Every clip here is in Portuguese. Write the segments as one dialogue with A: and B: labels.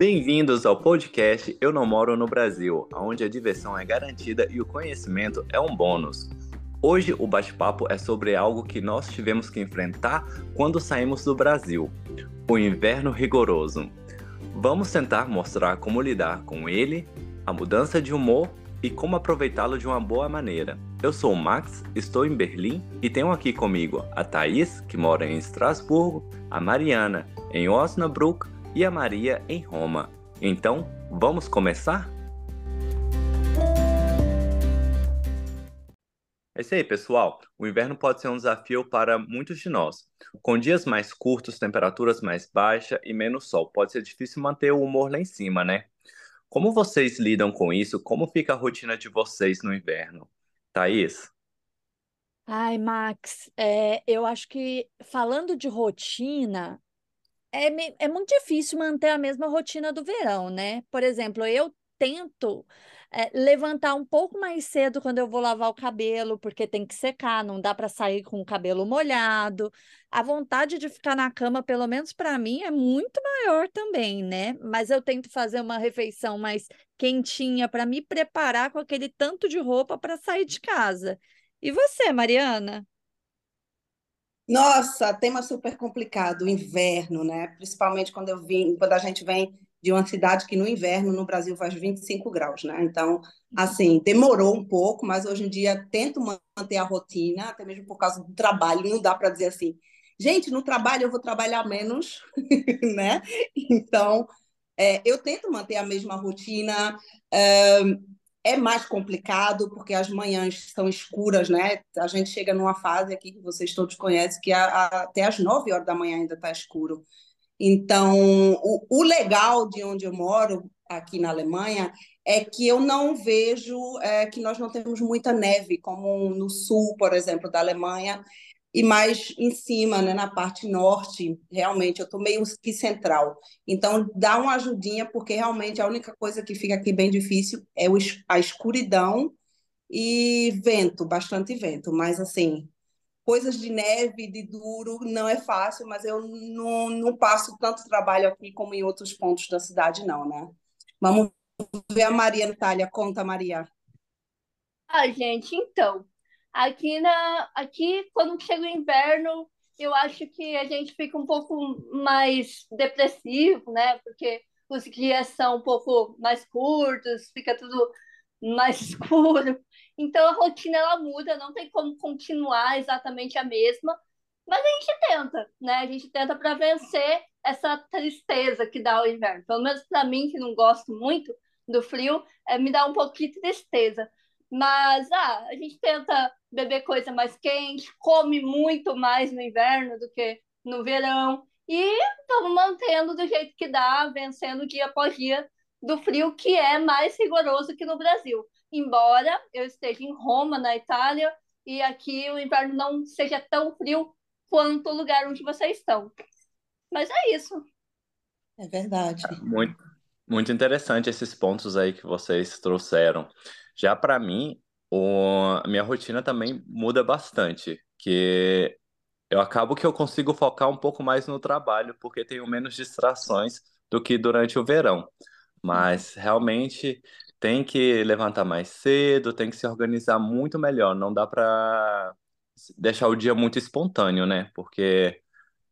A: Bem-vindos ao podcast Eu Não Moro no Brasil, onde a diversão é garantida e o conhecimento é um bônus. Hoje o bate-papo é sobre algo que nós tivemos que enfrentar quando saímos do Brasil: o inverno rigoroso. Vamos tentar mostrar como lidar com ele, a mudança de humor e como aproveitá-lo de uma boa maneira. Eu sou o Max, estou em Berlim e tenho aqui comigo a Thaís, que mora em Estrasburgo, a Mariana, em Osnabrück e a Maria em Roma. Então, vamos começar? É isso aí, pessoal. O inverno pode ser um desafio para muitos de nós. Com dias mais curtos, temperaturas mais baixas e menos sol, pode ser difícil manter o humor lá em cima, né? Como vocês lidam com isso? Como fica a rotina de vocês no inverno? Thaís?
B: Ai, Max, é, eu acho que falando de rotina, é, é muito difícil manter a mesma rotina do verão, né? Por exemplo, eu tento é, levantar um pouco mais cedo quando eu vou lavar o cabelo, porque tem que secar, não dá para sair com o cabelo molhado. A vontade de ficar na cama, pelo menos para mim, é muito maior também, né? Mas eu tento fazer uma refeição mais quentinha para me preparar com aquele tanto de roupa para sair de casa. E você, Mariana?
C: Nossa, tema super complicado, inverno, né? Principalmente quando eu vim, quando a gente vem de uma cidade que no inverno no Brasil faz 25 graus, né? Então, assim, demorou um pouco, mas hoje em dia tento manter a rotina, até mesmo por causa do trabalho, não dá para dizer assim, gente, no trabalho eu vou trabalhar menos, né? Então, é, eu tento manter a mesma rotina. É mais complicado porque as manhãs são escuras, né? A gente chega numa fase aqui que vocês todos conhecem que a, a, até às 9 horas da manhã ainda está escuro. Então, o, o, legal de onde eu moro, aqui na Alemanha, é que eu não vejo é, que nós não temos muita neve, como no sul, por exemplo, da Alemanha, e mais em cima, né, na parte norte, realmente, eu estou meio que central. Então, dá uma ajudinha, porque realmente a única coisa que fica aqui bem difícil é a escuridão e vento, bastante vento. Mas, assim, coisas de neve, de duro, não é fácil, mas eu não, não passo tanto trabalho aqui como em outros pontos da cidade, não, né? Vamos ver a Maria Natália. Conta, Maria.
D: Ah, gente, então, Aqui, na, aqui, quando chega o inverno, eu acho que a gente fica um pouco mais depressivo, né? Porque os dias são um pouco mais curtos, fica tudo mais escuro. Então a rotina ela muda, não tem como continuar exatamente a mesma, mas a gente tenta, né? A gente tenta para vencer essa tristeza que dá o inverno. Pelo menos para mim, que não gosto muito do frio, é, me dá um pouquinho de tristeza. Mas ah, a gente tenta beber coisa mais quente, come muito mais no inverno do que no verão. E estamos mantendo do jeito que dá, vencendo dia após dia do frio, que é mais rigoroso que no Brasil. Embora eu esteja em Roma, na Itália, e aqui o inverno não seja tão frio quanto o lugar onde vocês estão. Mas é isso.
C: É verdade.
A: Muito, muito interessante esses pontos aí que vocês trouxeram. Já para mim, o, minha rotina também muda bastante, que eu acabo que eu consigo focar um pouco mais no trabalho, porque tenho menos distrações do que durante o verão. Mas realmente tem que levantar mais cedo, tem que se organizar muito melhor. Não dá para deixar o dia muito espontâneo, né? Porque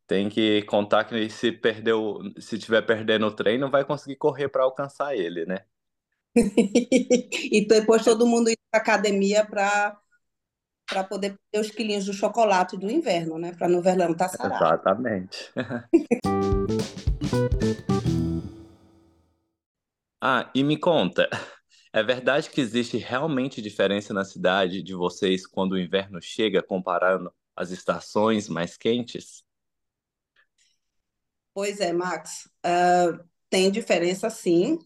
A: tem que contar que se perdeu, se tiver perdendo o trem, não vai conseguir correr para alcançar ele, né?
C: e depois todo mundo ir para academia para para poder ter os quilinhos do chocolate do inverno, né? Para no verão estar tá sarado.
A: Exatamente. ah, e me conta, é verdade que existe realmente diferença na cidade de vocês quando o inverno chega, comparando as estações mais quentes?
C: Pois é, Max. Uh, tem diferença sim.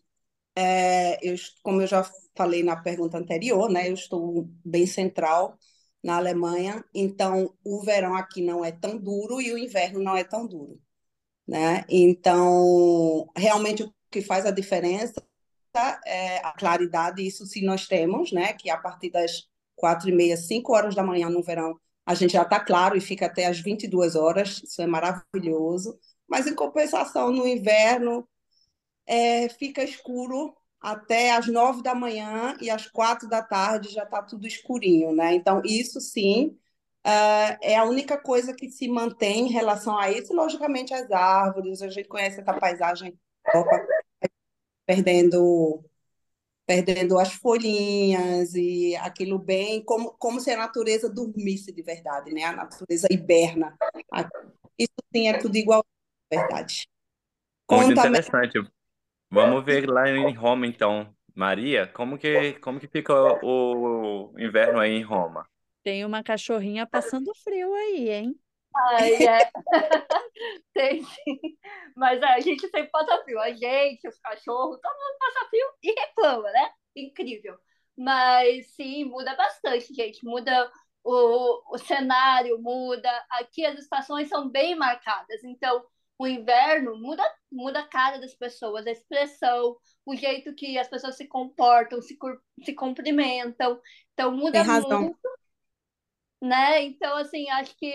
C: É, eu, como eu já falei na pergunta anterior, né, eu estou bem central na Alemanha, então o verão aqui não é tão duro e o inverno não é tão duro, né? Então, realmente o que faz a diferença é a claridade, isso sim nós temos, né? Que a partir das quatro e meia, cinco horas da manhã no verão, a gente já está claro e fica até as 22 horas, isso é maravilhoso. Mas em compensação, no inverno, é, fica escuro até as nove da manhã e às quatro da tarde já está tudo escurinho, né? Então, isso sim uh, é a única coisa que se mantém em relação a isso, logicamente as árvores, a gente conhece essa paisagem perdendo perdendo as folhinhas e aquilo bem, como, como se a natureza dormisse de verdade, né? A natureza hiberna. Isso sim é tudo igual, verdade.
A: Muito interessante. Vamos ver lá em Roma, então. Maria, como que, como que fica o, o inverno aí em Roma?
B: Tem uma cachorrinha passando frio aí, hein?
D: Ai, é. Tem sim. Mas é, a gente sempre passa frio. A gente, os cachorros, todo mundo passa frio e reclama, né? Incrível. Mas sim, muda bastante, gente. Muda o, o cenário, muda. Aqui as estações são bem marcadas. Então, o inverno muda, muda a cara das pessoas, a expressão, o jeito que as pessoas se comportam, se, se cumprimentam. Então, muda muito. Né? Então, assim, acho que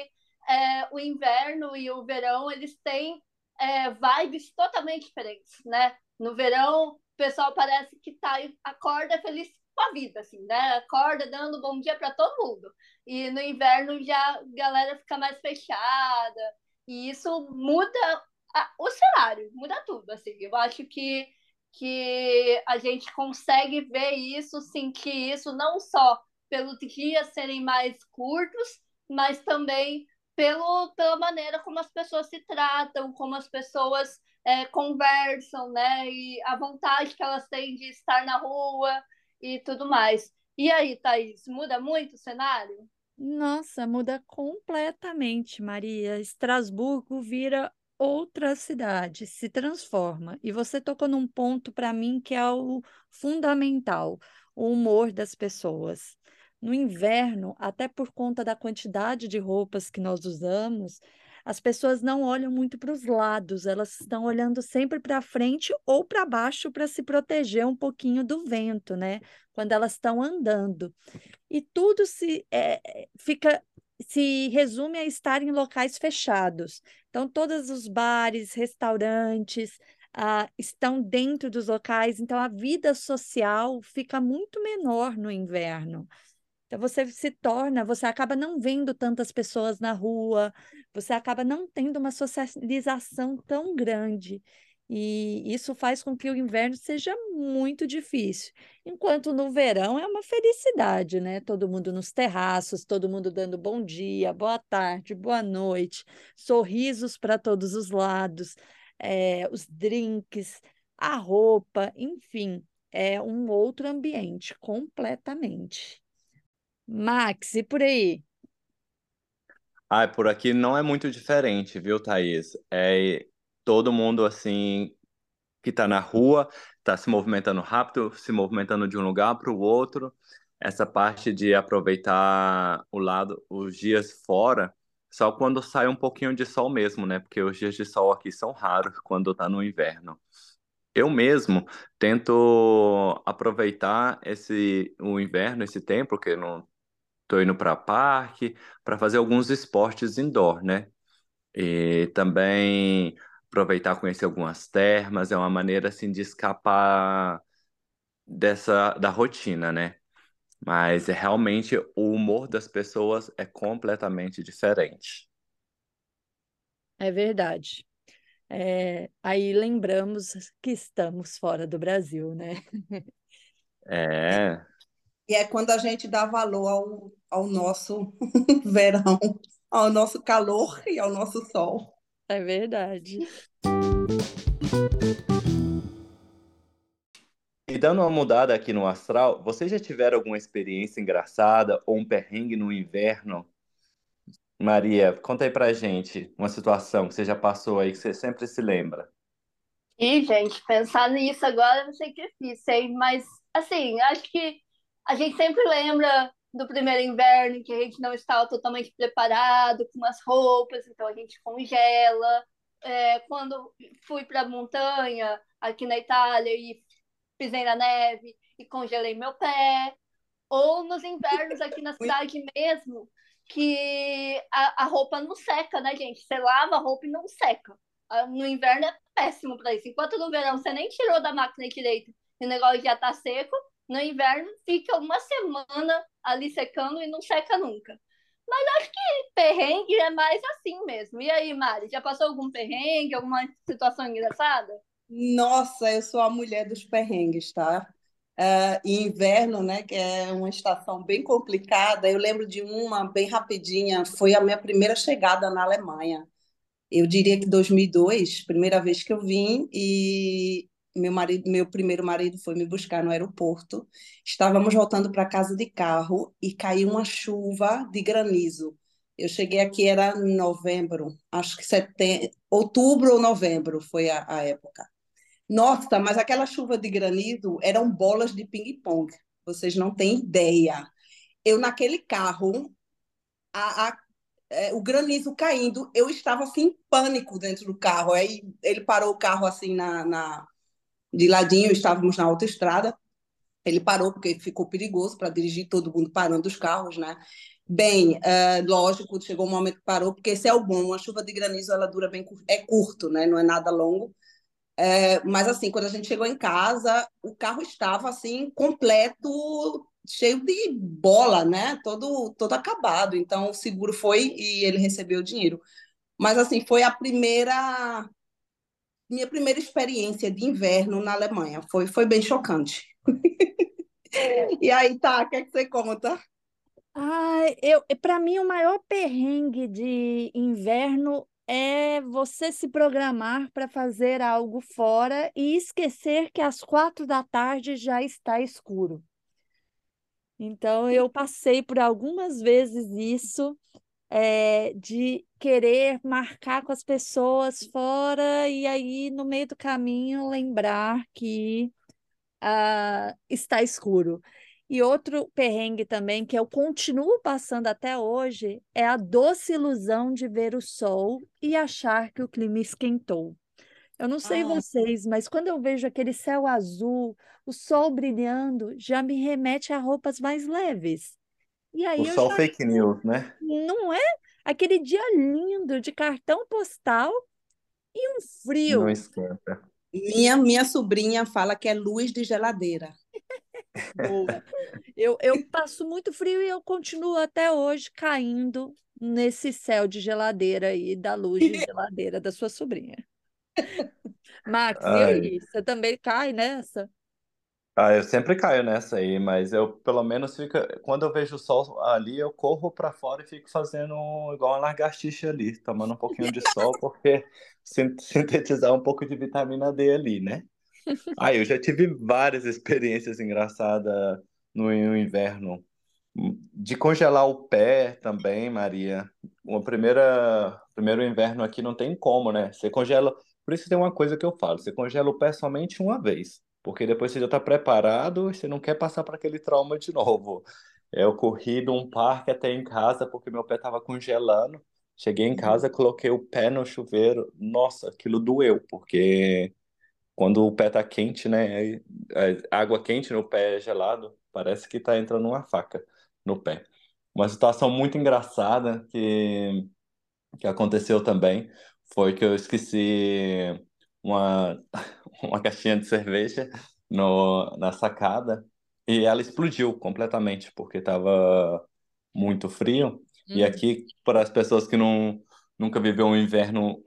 D: é, o inverno e o verão, eles têm é, vibes totalmente diferentes, né? No verão, o pessoal parece que tá, acorda feliz com a vida, assim, né? Acorda dando bom dia para todo mundo. E no inverno já a galera fica mais fechada, e isso muda a, o cenário, muda tudo, assim. Eu acho que, que a gente consegue ver isso, sentir isso, não só pelos dias serem mais curtos, mas também pelo, pela maneira como as pessoas se tratam, como as pessoas é, conversam, né? E a vontade que elas têm de estar na rua e tudo mais. E aí, Thaís, muda muito o cenário?
B: Nossa, muda completamente, Maria. Estrasburgo vira outra cidade, se transforma. E você tocou num ponto para mim que é o fundamental, o humor das pessoas. No inverno, até por conta da quantidade de roupas que nós usamos, as pessoas não olham muito para os lados, elas estão olhando sempre para frente ou para baixo para se proteger um pouquinho do vento, né? Quando elas estão andando. E tudo se é, fica se resume a estar em locais fechados. Então, todos os bares, restaurantes, ah, estão dentro dos locais, então a vida social fica muito menor no inverno. Então você se torna, você acaba não vendo tantas pessoas na rua, você acaba não tendo uma socialização tão grande. E isso faz com que o inverno seja muito difícil. Enquanto no verão é uma felicidade, né? Todo mundo nos terraços, todo mundo dando bom dia, boa tarde, boa noite, sorrisos para todos os lados, é, os drinks, a roupa, enfim, é um outro ambiente completamente. Max, e por aí?
A: Ah, por aqui não é muito diferente, viu, Thaís? É todo mundo assim que está na rua, está se movimentando rápido, se movimentando de um lugar para o outro. Essa parte de aproveitar o lado, os dias fora, só quando sai um pouquinho de sol mesmo, né? Porque os dias de sol aqui são raros quando está no inverno. Eu mesmo tento aproveitar esse o inverno, esse tempo, porque não Estou indo para parque para fazer alguns esportes indoor, né? E também aproveitar conhecer algumas termas, é uma maneira assim de escapar dessa da rotina, né? Mas é realmente o humor das pessoas é completamente diferente.
B: É verdade. É, aí lembramos que estamos fora do Brasil, né?
A: É,
C: e é quando a gente dá valor ao, ao nosso verão, ao nosso calor e ao nosso sol.
B: É verdade.
A: E dando uma mudada aqui no astral, vocês já tiveram alguma experiência engraçada ou um perrengue no inverno? Maria, conta aí pra gente uma situação que você já passou aí, que você sempre se lembra.
D: E, gente, pensar nisso agora não sei que é difícil, hein? Mas, assim, acho que a gente sempre lembra do primeiro inverno que a gente não estava totalmente preparado com as roupas, então a gente congela. É, quando fui para a montanha aqui na Itália e pisei na neve e congelei meu pé, ou nos invernos aqui na cidade mesmo, que a, a roupa não seca, né, gente? Você lava a roupa e não seca. No inverno é péssimo para isso. Enquanto no verão você nem tirou da máquina direito e o negócio já tá seco, no inverno fica uma semana ali secando e não seca nunca. Mas acho que perrengue é mais assim mesmo. E aí, Mari, já passou algum perrengue, alguma situação engraçada?
C: Nossa, eu sou a mulher dos perrengues, tá? Uh, inverno, né, que é uma estação bem complicada. Eu lembro de uma bem rapidinha, foi a minha primeira chegada na Alemanha. Eu diria que 2002, primeira vez que eu vim e meu marido, meu primeiro marido foi me buscar no aeroporto. Estávamos voltando para casa de carro e caiu uma chuva de granizo. Eu cheguei aqui era novembro, acho que setembro, outubro ou novembro foi a, a época. Nossa, mas aquela chuva de granizo eram bolas de ping-pong. Vocês não têm ideia. Eu naquele carro, a, a, é, o granizo caindo, eu estava assim em pânico dentro do carro. Aí ele parou o carro assim na, na de ladinho, estávamos na autoestrada. Ele parou porque ficou perigoso para dirigir, todo mundo parando os carros, né? Bem, é, lógico, chegou um momento que parou, porque esse é o bom, uma chuva de granizo, ela dura bem, é curto, né? Não é nada longo. É, mas assim, quando a gente chegou em casa, o carro estava assim completo, cheio de bola, né? Todo todo acabado. Então o seguro foi e ele recebeu o dinheiro. Mas assim, foi a primeira minha primeira experiência de inverno na Alemanha. Foi, foi bem chocante. e aí, tá, o que, é que você conta?
B: Ai, eu, para mim, o maior perrengue de inverno é você se programar para fazer algo fora e esquecer que às quatro da tarde já está escuro. Então, eu passei por algumas vezes isso é, de querer marcar com as pessoas fora e aí no meio do caminho lembrar que uh, está escuro. E outro perrengue também que eu continuo passando até hoje é a doce ilusão de ver o sol e achar que o clima esquentou. Eu não sei ah. vocês, mas quando eu vejo aquele céu azul, o sol brilhando, já me remete a roupas mais leves.
A: E aí o sol já... fake news, né?
B: Não é? Aquele dia lindo de cartão postal e um frio.
A: Não esquenta.
C: Minha, minha sobrinha fala que é luz de geladeira.
B: Boa. Eu, eu passo muito frio e eu continuo até hoje caindo nesse céu de geladeira aí, da luz de geladeira da sua sobrinha. Max, Ai. e aí? Você também cai nessa?
A: Ah, eu sempre caio nessa aí, mas eu pelo menos fico. Quando eu vejo o sol ali, eu corro para fora e fico fazendo igual uma lagartixa ali, tomando um pouquinho de sol, porque sintetizar um pouco de vitamina D ali, né? Ah, eu já tive várias experiências engraçadas no, no inverno. De congelar o pé também, Maria. O primeira, primeiro inverno aqui não tem como, né? Você congela. Por isso tem uma coisa que eu falo: você congela o pé somente uma vez porque depois você já está preparado e você não quer passar para aquele trauma de novo. Eu corri de um parque até em casa porque meu pé estava congelando. Cheguei em uhum. casa, coloquei o pé no chuveiro. Nossa, aquilo doeu, porque quando o pé tá quente, né? Água quente no pé gelado, parece que tá entrando uma faca no pé. Uma situação muito engraçada que, que aconteceu também foi que eu esqueci uma, uma caixinha de cerveja no, na sacada e ela explodiu completamente porque estava muito frio. E uhum. aqui, para as pessoas que não, nunca viveu um inverno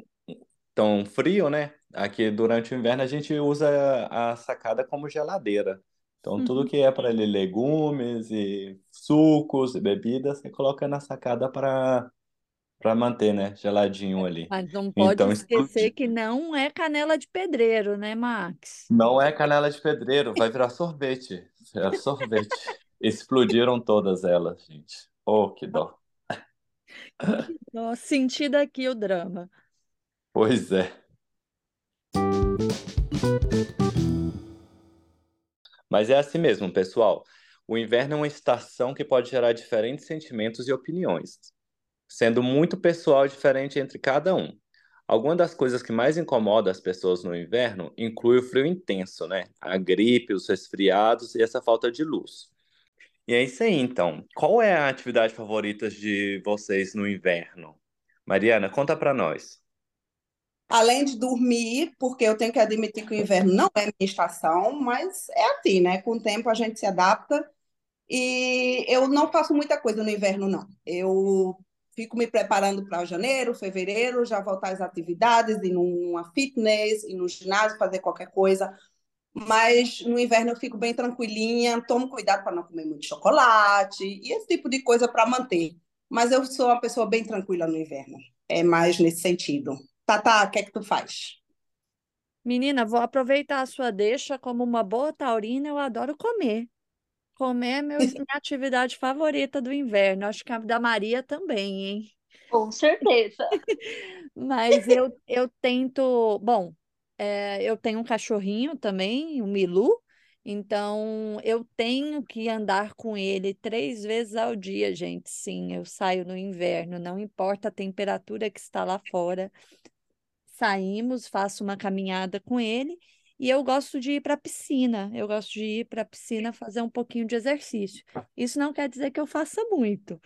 A: tão frio, né? Aqui durante o inverno a gente usa a sacada como geladeira. Então, uhum. tudo que é para legumes e sucos e bebidas, você coloca na sacada para para manter, né, geladinho ali.
B: Mas não pode então, esquecer que não é canela de pedreiro, né, Max?
A: Não é canela de pedreiro, vai virar sorvete. É sorvete. Explodiram todas elas, gente. Oh, que dó.
B: Que dó. Sentido aqui o drama.
A: Pois é. Mas é assim mesmo, pessoal. O inverno é uma estação que pode gerar diferentes sentimentos e opiniões sendo muito pessoal diferente entre cada um. Alguma das coisas que mais incomoda as pessoas no inverno inclui o frio intenso, né? A gripe, os resfriados e essa falta de luz. E é isso aí, então. Qual é a atividade favorita de vocês no inverno? Mariana, conta para nós.
C: além de dormir, porque eu tenho que admitir que o inverno não é minha estação, mas é assim, né? Com o tempo a gente se adapta. E eu não faço muita coisa no inverno, não. Eu fico me preparando para janeiro, fevereiro, já voltar às atividades, ir numa fitness, ir no ginásio, fazer qualquer coisa. Mas no inverno eu fico bem tranquilinha, tomo cuidado para não comer muito chocolate e esse tipo de coisa para manter. Mas eu sou uma pessoa bem tranquila no inverno. É mais nesse sentido. Tata, o que é que tu faz?
B: Menina, vou aproveitar a sua deixa como uma boa taurina, eu adoro comer. Comer é meu, minha atividade favorita do inverno. Acho que a da Maria também, hein?
D: Com certeza.
B: Mas eu, eu tento. Bom, é, eu tenho um cachorrinho também, um Milu. Então, eu tenho que andar com ele três vezes ao dia, gente. Sim, eu saio no inverno, não importa a temperatura que está lá fora. Saímos, faço uma caminhada com ele e eu gosto de ir para a piscina. Eu gosto de ir para a piscina fazer um pouquinho de exercício. Isso não quer dizer que eu faça muito,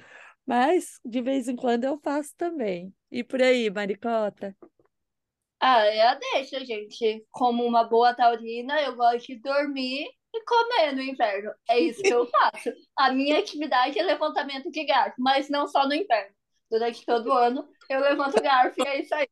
B: mas de vez em quando eu faço também. E por aí, Maricota?
D: Ah, a deixa, gente. Como uma boa taurina, eu gosto de dormir e comer no inverno. É isso que eu faço. A minha atividade é levantamento de garfo, mas não só no inverno. Durante todo o ano eu levanto garfo e é isso aí.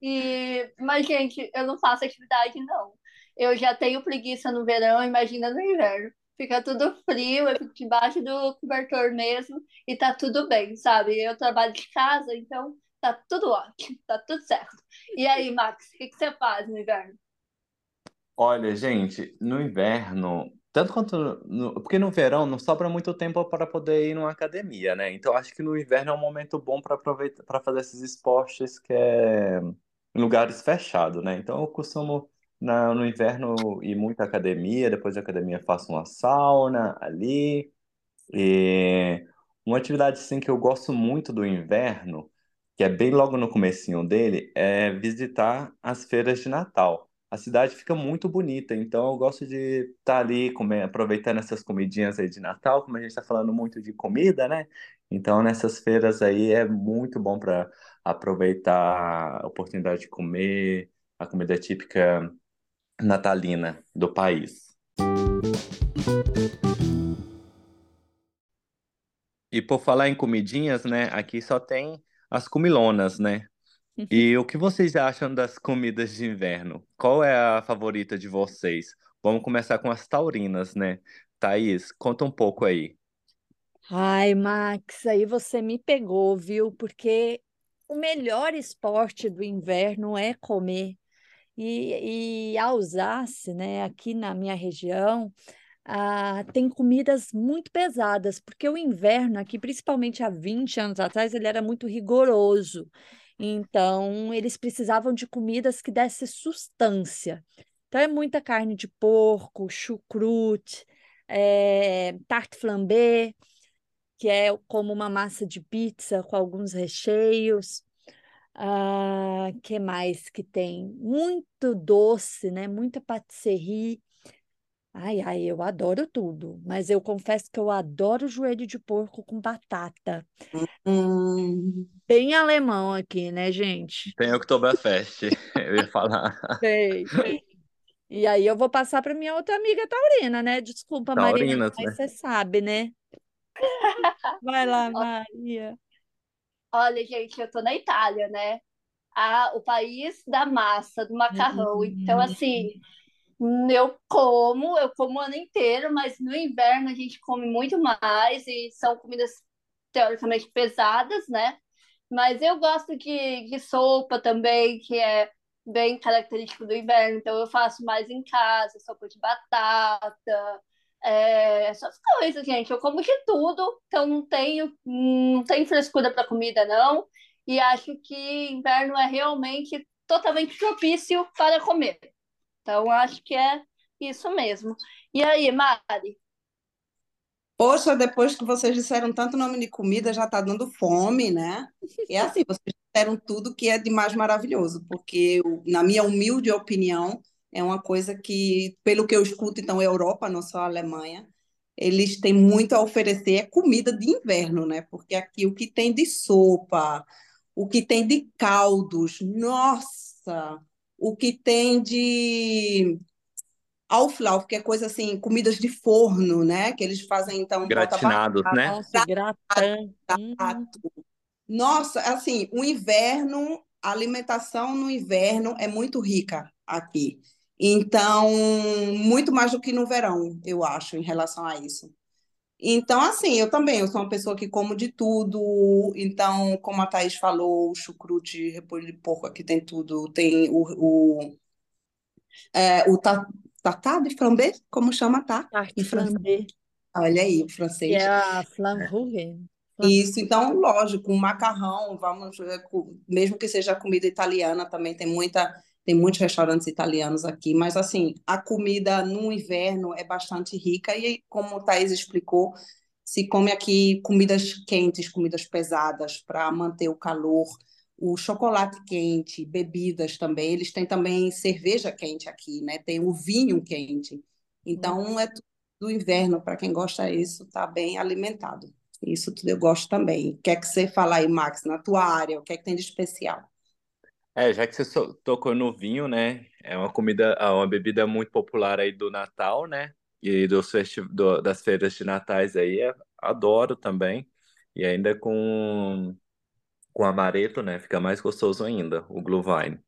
D: E... Mas, gente, eu não faço atividade, não. Eu já tenho preguiça no verão, imagina no inverno. Fica tudo frio, eu fico debaixo do cobertor mesmo e tá tudo bem, sabe? Eu trabalho de casa, então tá tudo ótimo, tá tudo certo. E aí, Max, o que, que você faz no inverno?
A: Olha, gente, no inverno, tanto quanto no, porque no verão não sobra muito tempo para poder ir numa academia, né? Então acho que no inverno é um momento bom para aproveitar para fazer esses esportes que é em lugares fechados, né? Então eu costumo na, no inverno ir muito à academia, depois da academia faço uma sauna ali. E uma atividade assim que eu gosto muito do inverno que é bem logo no comecinho dele, é visitar as feiras de Natal. A cidade fica muito bonita, então eu gosto de estar ali comer, aproveitando essas comidinhas aí de Natal, como a gente está falando muito de comida, né? Então nessas feiras aí é muito bom para aproveitar a oportunidade de comer a comida típica natalina do país. E por falar em comidinhas, né? Aqui só tem as comilonas, né? E o que vocês acham das comidas de inverno? Qual é a favorita de vocês? Vamos começar com as taurinas, né? Thaís, conta um pouco aí.
B: Ai, Max, aí você me pegou, viu? Porque o melhor esporte do inverno é comer. E, e a né, aqui na minha região, ah, tem comidas muito pesadas, porque o inverno aqui, principalmente há 20 anos atrás, ele era muito rigoroso. Então, eles precisavam de comidas que dessem sustância. Então, é muita carne de porco, chucrute, é, tarte flambé, que é como uma massa de pizza com alguns recheios. Ah, que mais que tem? Muito doce, né? Muita patisserie. Ai, ai, eu adoro tudo, mas eu confesso que eu adoro joelho de porco com batata.
C: Hum,
B: Bem alemão aqui, né, gente?
A: Tem Oktoberfest, eu ia falar.
B: Sei. E aí eu vou passar para minha outra amiga taurina, né? Desculpa, Maria,
A: Taurinas,
B: mas
A: né?
B: você sabe, né? Vai lá, Maria.
D: Olha, gente, eu tô na Itália, né? Ah, o país da massa, do macarrão. Então,
B: Hum.
D: assim, eu como, eu como o ano inteiro, mas no inverno a gente come muito mais e são comidas teoricamente pesadas, né? Mas eu gosto de, de sopa também, que é bem característico do inverno. Então eu faço mais em casa, sopa de batata, é, essas coisas, gente. Eu como de tudo, então não tenho, não tenho frescura para comida, não. E acho que inverno é realmente totalmente propício para comer. Então acho que é isso mesmo. E aí, Mari?
C: Poxa, depois que vocês disseram tanto nome de comida, já está dando fome, né? É assim, vocês disseram tudo que é de mais maravilhoso, porque, na minha humilde opinião, é uma coisa que, pelo que eu escuto, então, Europa, não só a Alemanha, eles têm muito a oferecer, é comida de inverno, né? Porque aqui o que tem de sopa, o que tem de caldos, nossa, o que tem de auflauf, que é coisa assim, comidas de forno, né? Que eles fazem então
A: gratinados, né?
B: Nossa, gratão.
C: Nossa, assim, o inverno, a alimentação no inverno é muito rica aqui. Então, muito mais do que no verão, eu acho, em relação a isso. Então, assim, eu também, eu sou uma pessoa que como de tudo. Então, como a Thaís falou, o chucrute, repolho de porco aqui tem tudo. Tem o, o, é, o tartar de flambé, como chama, tá?
B: Tarte flambé.
C: Olha aí, o francês.
B: É a flambourg.
C: Isso, então, lógico, um macarrão, vamos, é, mesmo que seja comida italiana, também tem muita, tem muitos restaurantes italianos aqui, mas assim, a comida no inverno é bastante rica e como o Thaís explicou, se come aqui comidas quentes, comidas pesadas para manter o calor, o chocolate quente, bebidas também, eles têm também cerveja quente aqui, né? Tem o vinho quente. Então, hum. é do inverno, para quem gosta disso, tá bem alimentado. Isso tudo eu gosto também. O que é que você fala aí, Max, na tua área? O que é que tem de especial?
A: É, já que você tocou no vinho, né? É uma comida, é uma bebida muito popular aí do Natal, né? E dos festi do, das feiras de natais aí, é, adoro também. E ainda com, com amareto, né? Fica mais gostoso ainda, o Glühwein.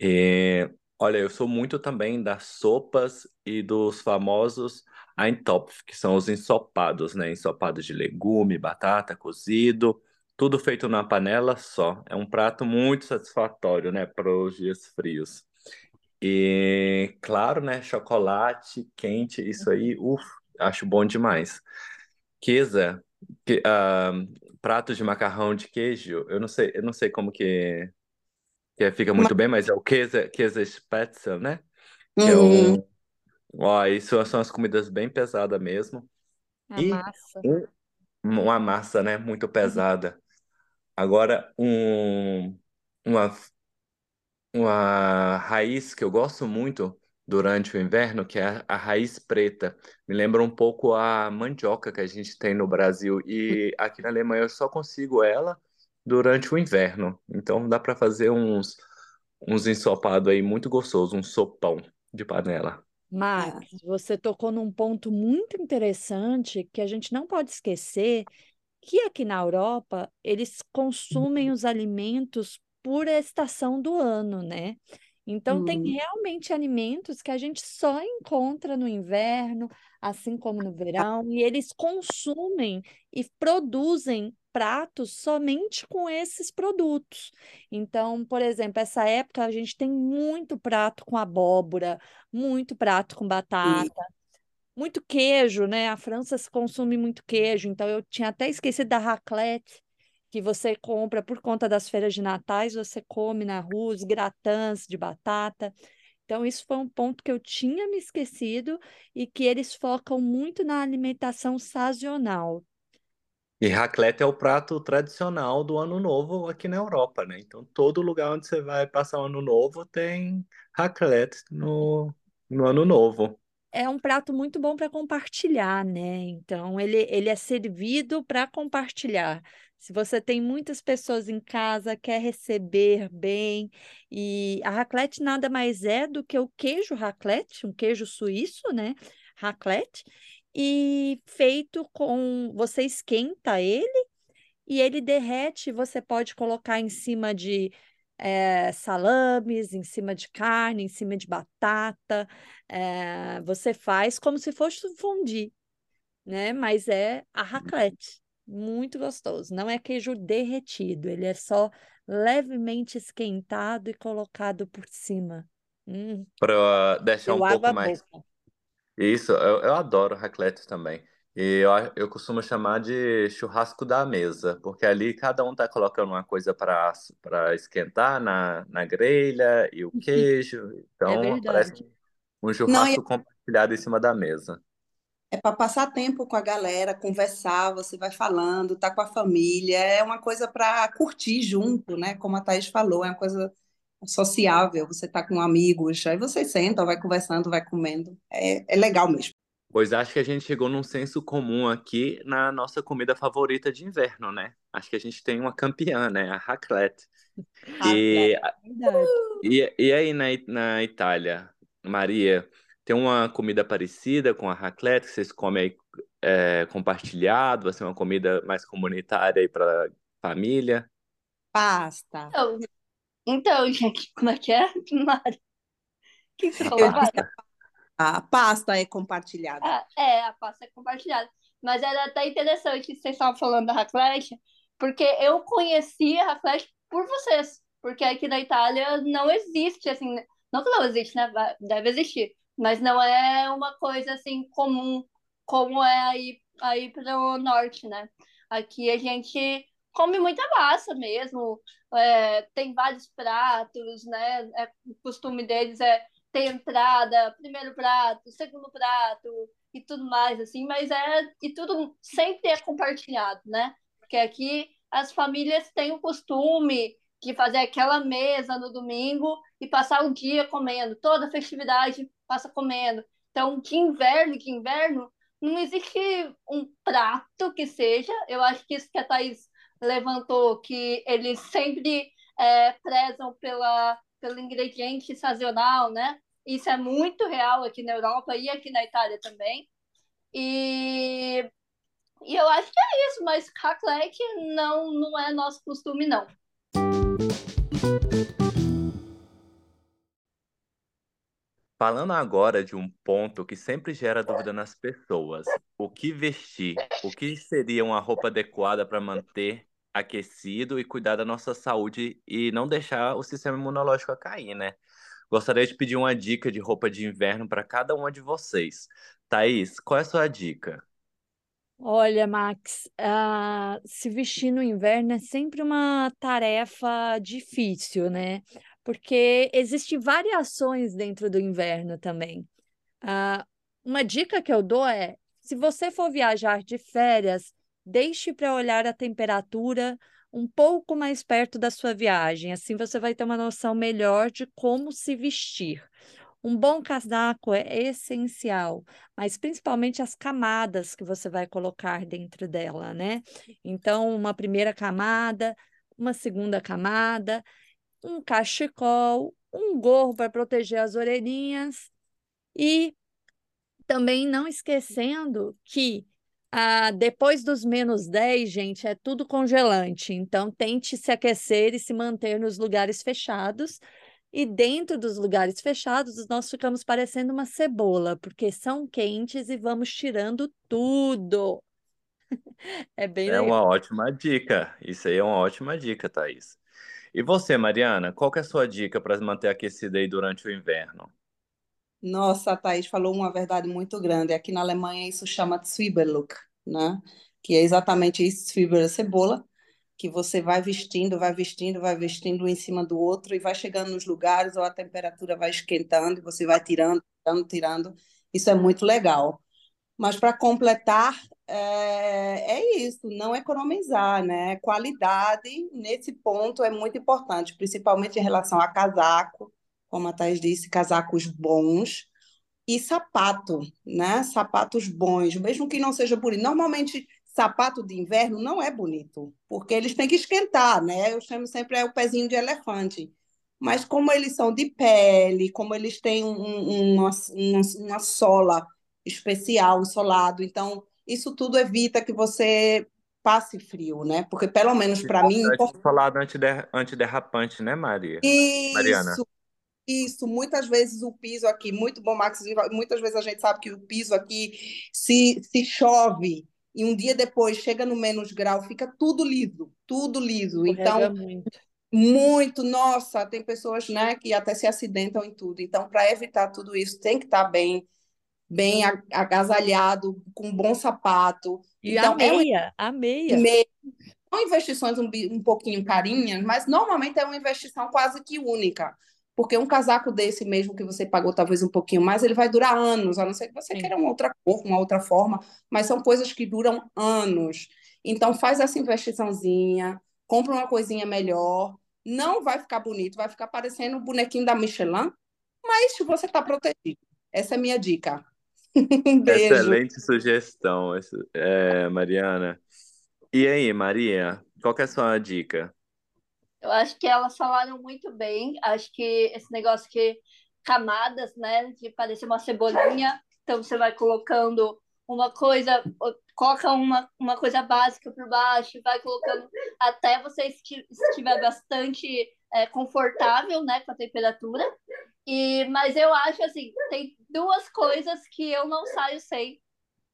A: E, olha, eu sou muito também das sopas e dos famosos Eintopf, que são os ensopados, né? Ensopado de legume, batata, cozido, tudo feito na panela só. É um prato muito satisfatório, né, para os dias frios. E, claro, né, chocolate quente, isso aí, uf, acho bom demais. Queza, que, uh, prato de macarrão de queijo, eu não sei, eu não sei como que, que fica muito bem, mas é o queza, queza spätzle, né? Que é
C: Uhum.
A: um Ó, isso são as comidas bem pesadas mesmo.
B: A
A: E
B: massa.
A: um- uma massa, né? Muito pesada. Agora, um, uma, uma raiz que eu gosto muito durante o inverno, que é a, a raiz preta. Me lembra um pouco a mandioca que a gente tem no Brasil. E aqui na Alemanha eu só consigo ela durante o inverno. Então dá para fazer uns, uns ensopados aí muito gostosos, um sopão de panela.
B: Max, você tocou num ponto muito interessante que a gente não pode esquecer que aqui na Europa eles consumem os alimentos por estação do ano, né? Então tem
C: Uhum.
B: realmente alimentos que a gente só encontra no inverno, assim como no verão, e eles consumem e produzem pratos somente com esses produtos. Então, por exemplo, essa época a gente tem muito prato com abóbora, muito prato com batata, muito queijo, né? A França consome muito queijo, então eu tinha até esquecido da raclette, que você compra por conta das feiras de natais, você come na rua, os gratins de batata. Então, isso foi um ponto que eu tinha me esquecido e que eles focam muito na alimentação sazonal.
A: E raclette é o prato tradicional do Ano Novo aqui na Europa, né? Então, todo lugar onde você vai passar o Ano Novo tem raclette no, no Ano Novo.
B: É um prato muito bom para compartilhar, né? Então, ele, ele é servido para compartilhar. Se você tem muitas pessoas em casa, quer receber bem, e a raclette nada mais é do que o queijo raclette, um queijo suíço, né? Raclette, e feito com. Você esquenta ele e ele derrete. Você pode colocar em cima de eh, salames, em cima de carne, em cima de batata. eh, você faz como se fosse um fondue, né? Mas é a raclette. Muito gostoso. Não é queijo derretido, ele é só levemente esquentado e colocado por cima. Hum,
A: Para deixar um
B: deu água
A: pouco mais.
B: boca.
A: Isso, eu, eu adoro raclette também. E eu, eu costumo chamar de churrasco da mesa, porque ali cada um tá colocando uma coisa para esquentar na, na grelha e o queijo.
B: É
A: Então, parece
B: verdade.
A: um
C: Não, e
A: churrasco compartilhado em cima da mesa.
C: é para passar tempo com a galera, conversar, você vai falando, tá com a família, é uma coisa para curtir junto, né? Como a Thaís falou, é uma coisa sociável, você tá com amigos, aí você senta, vai conversando, vai comendo, é, é legal mesmo.
A: Pois acho que a gente chegou num senso comum aqui na nossa comida favorita de inverno, né? Acho que a gente tem uma campeã, né? A raclette. E, e, e aí na, na Itália, Maria, tem uma comida parecida com a raclette que vocês comem aí é, compartilhado, vai ser uma comida mais comunitária aí para família?
C: Pasta.
D: Então, então, gente, como é que é, Mari? Que que
C: Eu disse a pasta é compartilhada.
D: Ah, é, a pasta é compartilhada. Mas era até interessante que vocês estavam falando da raclette, porque eu conheci a raclette por vocês. Porque aqui na Itália não existe, assim, não que não existe, né? Deve existir, mas não é uma coisa assim comum como é aí, aí para o norte, né? Aqui a gente come muita massa mesmo, é, tem vários pratos, né? É, o costume deles é ter entrada, primeiro prato, segundo prato e tudo mais, assim, mas é. E tudo sempre é compartilhado, né? Porque aqui as famílias têm o costume de fazer aquela mesa no domingo e passar o dia comendo, toda festividade passa comendo. Então, de inverno, de inverno, não existe um prato que seja. Eu acho que isso que a Thaís levantou, que eles sempre é, prezam pela, pelo ingrediente sazonal, né? Isso é muito real aqui na Europa e aqui na Itália também. E, e eu acho que é isso, mas raclette não, não é nosso costume, não.
A: Falando agora de um ponto que sempre gera dúvida nas pessoas: o que vestir? O que seria uma roupa adequada para manter aquecido e cuidar da nossa saúde e não deixar o sistema imunológico cair, né? Gostaria de pedir uma dica de roupa de inverno para cada uma de vocês. Thaís, qual é a sua dica?
B: Olha, Max, ah, se vestir no inverno é sempre uma tarefa difícil, né? Porque existem variações dentro do inverno também. Ah, uma dica que eu dou é: se você for viajar de férias, deixe para olhar a temperatura um pouco mais perto da sua viagem. Assim você vai ter uma noção melhor de como se vestir. Um bom casaco é essencial, mas principalmente as camadas que você vai colocar dentro dela, né? Então, uma primeira camada, uma segunda camada, um cachecol, um gorro para proteger as orelhinhas e também não esquecendo que ah, depois dos menos 10, gente, é tudo congelante. Então, tente se aquecer e se manter nos lugares fechados e dentro dos lugares fechados, nós ficamos parecendo uma cebola, porque são quentes e vamos tirando tudo. É bem
A: É
B: legal.
A: uma ótima dica. Isso aí é uma ótima dica, Thaís. E você, Mariana, qual é a sua dica para se manter aquecida aí durante o inverno?
C: Nossa, a Thaís falou uma verdade muito grande. Aqui na Alemanha isso chama Zwiebellook, né? Que é exatamente isso, Zwiebel cebola, que você vai vestindo, vai vestindo, vai vestindo um em cima do outro e vai chegando nos lugares ou a temperatura vai esquentando e você vai tirando, tirando, tirando. Isso é muito legal. Mas para completar, é, é isso, não economizar, né? Qualidade nesse ponto é muito importante, principalmente em relação a casaco, como a Thais disse, casacos bons e sapato, né? Sapatos bons, mesmo que não seja bonito. Normalmente sapato de inverno não é bonito, porque eles têm que esquentar, né? Eu chamo sempre é o pezinho de elefante. Mas como eles são de pele, como eles têm um, uma, uma, uma sola especial, um solado, então isso tudo evita que você passe frio, né? Porque pelo menos para mim...
A: Solado antiderrapante, né, Maria?
C: Isso, Mariana. Isso, muitas vezes o piso aqui, muito bom, Max, muitas vezes a gente sabe que o piso aqui, se, se chove, e um dia depois chega no menos grau, fica tudo liso, tudo liso. Então,
B: muito.
C: muito, nossa, tem pessoas, né, que até se acidentam em tudo. Então, para evitar tudo isso, tem que estar tá bem, bem agasalhado, com um bom sapato.
B: E
C: então,
B: a meia, é a meia.
C: meia. São investições um, um pouquinho carinhas, mas normalmente é uma investição quase que única. Porque um casaco desse mesmo que você pagou talvez um pouquinho mais, ele vai durar anos, a não ser que você Sim. queira uma outra cor, uma outra forma, mas são coisas que duram anos. Então faz essa investiçãozinha, compra uma coisinha melhor, não vai ficar bonito, vai ficar parecendo o bonequinho da Michelin, mas você está protegido. Essa é a minha dica. Beijo.
A: Excelente sugestão, é, Mariana. E aí, Maria, qual é a sua dica?
D: Eu acho que elas falaram muito bem. Acho que esse negócio que camadas, né, de parecer uma cebolinha. Então você vai colocando uma coisa, coloca uma, uma coisa básica por baixo, vai colocando até você estiver bastante é, confortável, né, com a temperatura. E, mas eu acho assim, tem duas coisas que eu não saio sem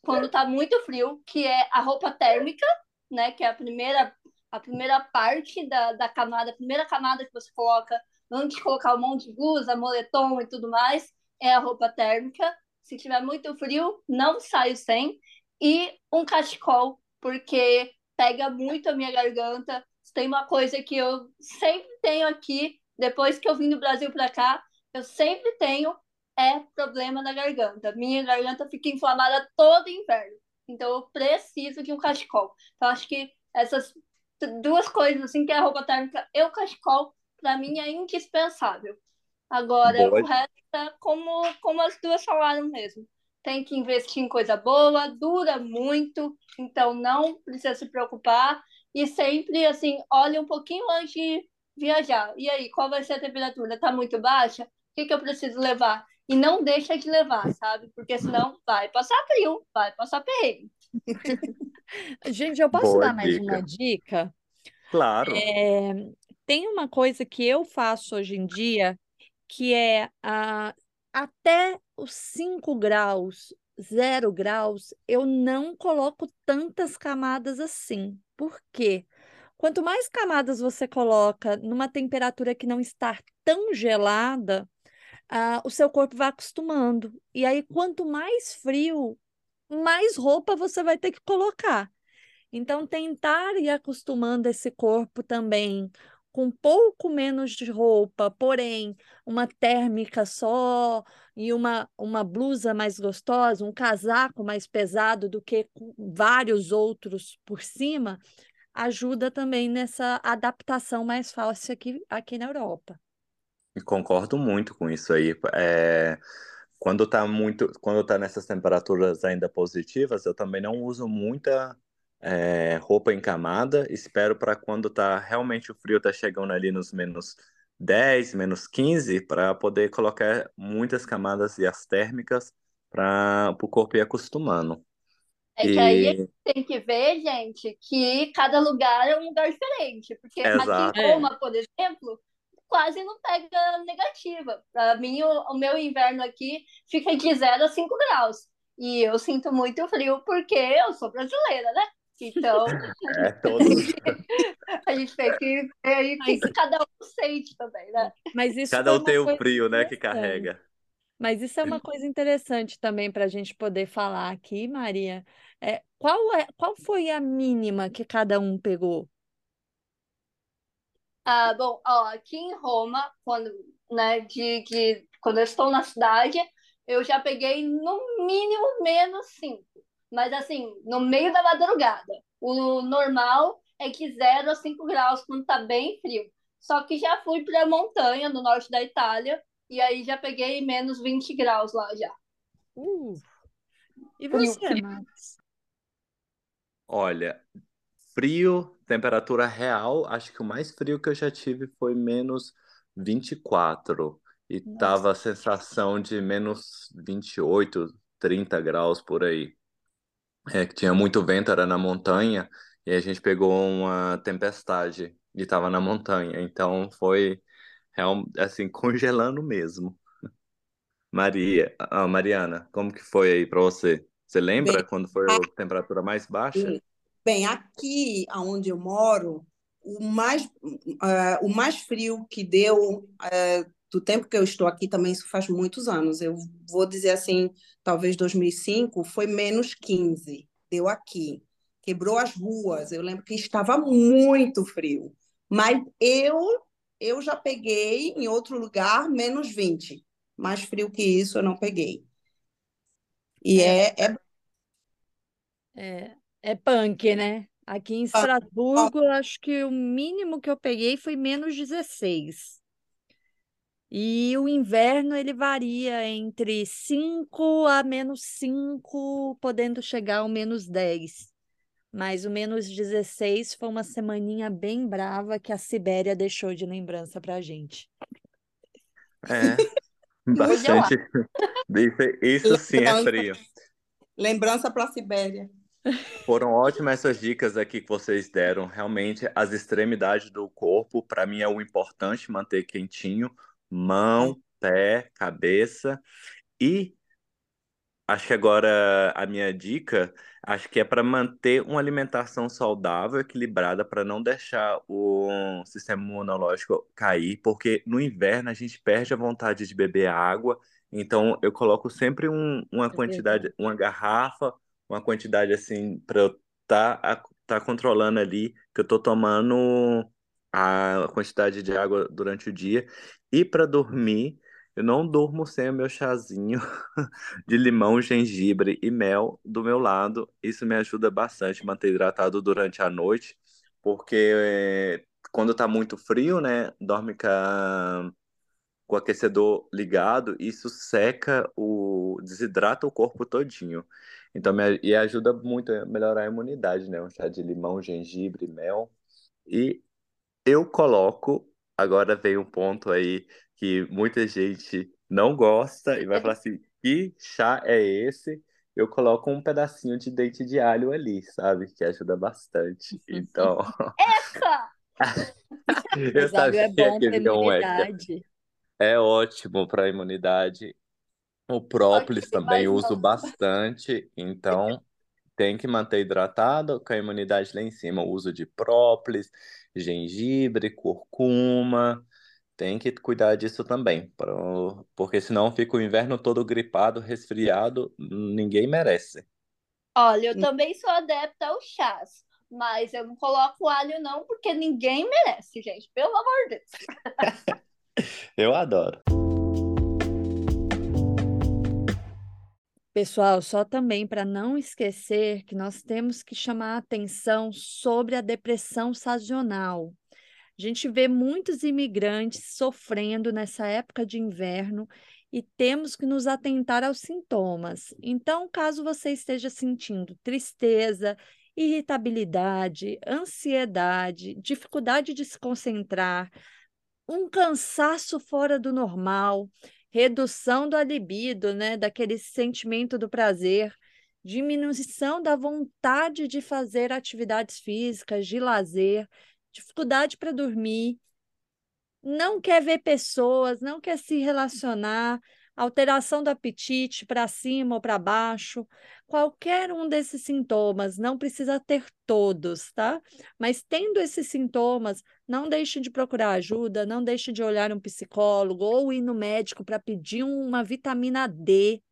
D: quando tá muito frio, que é a roupa térmica, né, que é a primeira a primeira parte da, da camada, a primeira camada que você coloca antes de colocar um monte de blusa, moletom e tudo mais, é a roupa térmica. Se tiver muito frio, não saio sem. E um cachecol, porque pega muito a minha garganta. Tem uma coisa que eu sempre tenho aqui, depois que eu vim do Brasil para cá, eu sempre tenho é problema na garganta. Minha garganta fica inflamada todo inverno. Então eu preciso de um cachecol. Então acho que essas duas coisas assim, que é a roupa térmica e o cachecol, para mim é indispensável. Agora, Boa. o resto é como, como as duas falaram mesmo. Tem que investir em coisa boa, dura muito, então não precisa se preocupar. E sempre, assim, olhe um pouquinho antes de viajar. E aí, qual vai ser a temperatura? Está muito baixa? O que, que eu preciso levar? E não deixa de levar, sabe? Porque senão vai passar frio, vai passar perrengue.
B: Gente, eu posso Boa dar mais dica. uma dica?
A: Claro.
B: É, tem uma coisa que eu faço hoje em dia, que é a, até os 5 graus, 0 graus, eu não coloco tantas camadas assim. Por quê? Quanto mais camadas você coloca numa temperatura que não está tão gelada, uh, o seu corpo vai acostumando. E aí, quanto mais frio, mais roupa você vai ter que colocar. Então, tentar ir acostumando esse corpo também com pouco menos de roupa, porém uma térmica só e uma, uma blusa mais gostosa, um casaco mais pesado do que vários outros por cima, ajuda também nessa adaptação mais fácil aqui, aqui na Europa.
A: Concordo muito com isso aí. É, quando está muito, quando tá nessas temperaturas ainda positivas, eu também não uso muita é, roupa em camada, espero para quando tá realmente o frio tá chegando ali nos menos 10, menos 15, para poder colocar muitas camadas e as térmicas para o corpo ir acostumando.
D: É que aí tem que ver, gente, que cada lugar é um lugar diferente. Porque Exato. aqui em Roma, por exemplo, quase não pega negativa. Para mim, o, o, meu inverno aqui fica de 0 a 5 graus. E eu sinto muito frio porque eu sou brasileira, né? Então,
A: é, todos...
D: a gente tem que ver aí o que cada um sente também, né?
B: Mas isso
A: cada um tem o frio, né, que carrega.
B: Mas isso é uma coisa interessante também para a gente poder falar aqui, Maria. É, qual, é, qual foi a mínima que cada um pegou?
D: Ah, bom, ó, aqui em Roma, quando, né, de, de, quando eu estou na cidade, eu já peguei no mínimo menos 5 mas assim, no meio da madrugada. O normal é que 0 a 5 graus quando tá bem frio. Só que já fui para a montanha no norte da Itália e aí já peguei menos 20 graus lá já.
B: Uh. E você, Max?
A: Olha, frio, temperatura real, acho que o mais frio que eu já tive foi menos 24. E Nossa. tava a sensação de menos 28, 30 graus por aí é, que tinha muito vento, era na montanha, e a gente pegou uma tempestade e estava na montanha, então foi real, assim, congelando mesmo. Maria, ah, Mariana, como que foi aí para você? Você lembra bem, quando foi a temperatura mais baixa?
C: Bem, aqui onde eu moro, o mais, uh, o mais frio que deu uh, do tempo que eu estou aqui também, isso faz muitos anos. Eu vou dizer assim, talvez 2005, foi menos 15, deu aqui. Quebrou as ruas. Eu lembro que estava muito frio. Mas eu eu já peguei em outro lugar menos 20. Mais frio que isso eu não peguei. E é, é,
B: é, é, é punk, né? Aqui em Estrasburgo, eu acho que o mínimo que eu peguei foi menos 16. E o inverno ele varia entre 5 a menos 5, podendo chegar ao menos 10. Mas o menos 16 foi uma semaninha bem brava que a Sibéria deixou de lembrança para a gente.
A: É, bastante. Isso, isso sim é frio.
C: Lembrança para a Sibéria.
A: Foram ótimas essas dicas aqui que vocês deram. Realmente, as extremidades do corpo, para mim, é o importante manter quentinho. Mão, pé, cabeça. E acho que agora a minha dica Acho que é para manter uma alimentação saudável, equilibrada, para não deixar o sistema imunológico cair, porque no inverno a gente perde a vontade de beber água. Então eu coloco sempre um, uma quantidade, uma garrafa, uma quantidade assim para eu estar tá, tá controlando ali que eu estou tomando a quantidade de água durante o dia. E para dormir, eu não durmo sem o meu chazinho de limão, gengibre e mel do meu lado. Isso me ajuda bastante manter hidratado durante a noite, porque é, quando tá muito frio, né, dorme com, a, com o aquecedor ligado, isso seca o desidrata o corpo todinho. Então me, e ajuda muito a melhorar a imunidade, né, um chá de limão, gengibre, mel. E eu coloco, agora vem um ponto aí que muita gente não gosta e vai falar assim: que chá é esse? Eu coloco um pedacinho de dente de alho ali, sabe? Que ajuda bastante. Então.
D: Eca!
A: eu sabia é bom que imunidade. É ótimo para a imunidade. O própolis também uso bastante, então tem que manter hidratado com a imunidade lá em cima. O uso de própolis, gengibre, curcuma, tem que cuidar disso também, porque senão fica o inverno todo gripado, resfriado, ninguém merece.
D: Olha, eu também sou adepta ao chás, mas eu não coloco alho não, porque ninguém merece, gente, pelo amor de Deus.
A: eu adoro.
B: Pessoal, só também para não esquecer que nós temos que chamar atenção sobre a depressão sazonal. A gente vê muitos imigrantes sofrendo nessa época de inverno e temos que nos atentar aos sintomas. Então, caso você esteja sentindo tristeza, irritabilidade, ansiedade, dificuldade de se concentrar, um cansaço fora do normal, redução do libido, né, daquele sentimento do prazer, diminuição da vontade de fazer atividades físicas, de lazer, dificuldade para dormir, não quer ver pessoas, não quer se relacionar, alteração do apetite para cima ou para baixo, qualquer um desses sintomas, não precisa ter todos, tá? Mas tendo esses sintomas, não deixe de procurar ajuda, não deixe de olhar um psicólogo ou ir no médico para pedir uma vitamina D,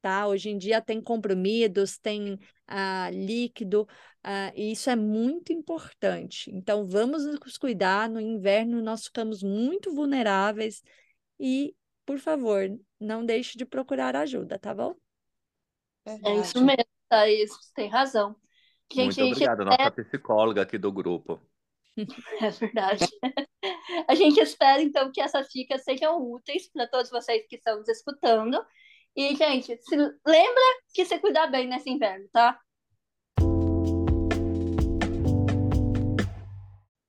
B: tá? Hoje em dia tem comprimidos, tem ah, líquido, ah, e isso é muito importante. Então, vamos nos cuidar. No inverno, nós ficamos muito vulneráveis e, por favor, não deixe de procurar ajuda, tá bom?
D: É isso mesmo, Thaís, tem razão.
A: Gente, muito obrigado, nossa psicóloga aqui do grupo.
D: É verdade. A gente espera, então, que essas dicas sejam úteis para todos vocês que estão nos escutando. E, gente, se lembra que se cuidar bem nesse inverno, tá?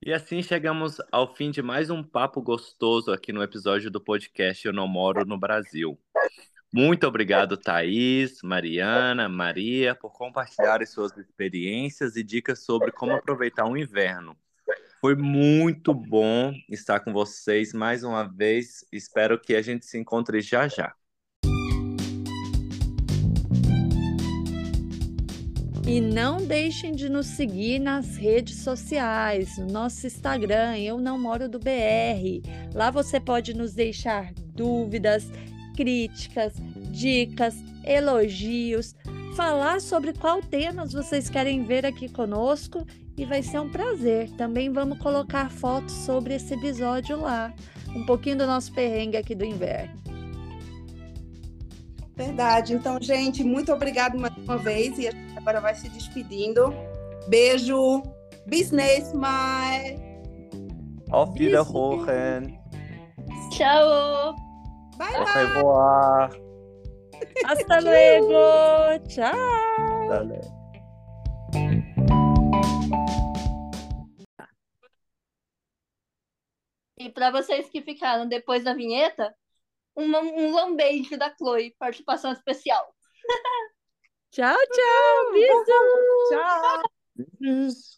A: E assim chegamos ao fim de mais um papo gostoso aqui no episódio do podcast Eu Não Moro no Brasil. Muito obrigado, Thaís, Mariana, Maria, por compartilharem suas experiências e dicas sobre como aproveitar o inverno. Foi muito bom estar com vocês mais uma vez. Espero que a gente se encontre já já.
B: E não deixem de nos seguir nas redes sociais, no nosso Instagram, Eu Não Moro do BR. Lá você pode nos deixar dúvidas, críticas, dicas, elogios, falar sobre qual temas vocês querem ver aqui conosco e vai ser um prazer. Também vamos colocar fotos sobre esse episódio lá, um pouquinho do nosso perrengue aqui do inverno.
C: Verdade. Então, gente, muito obrigado mais uma vez e a gente agora vai se despedindo. Beijo. Business, my.
A: Auf Wiederhören.
D: Tchau!
C: Bye,
A: Au
C: bye!
A: revoir.
B: Hasta luego! Tchau!
D: E para vocês que ficaram depois da vinheta, um, um lambejo da Chloe, participação especial.
B: Tchau, tchau! Beijo!
C: Tchau!
A: Tschüss.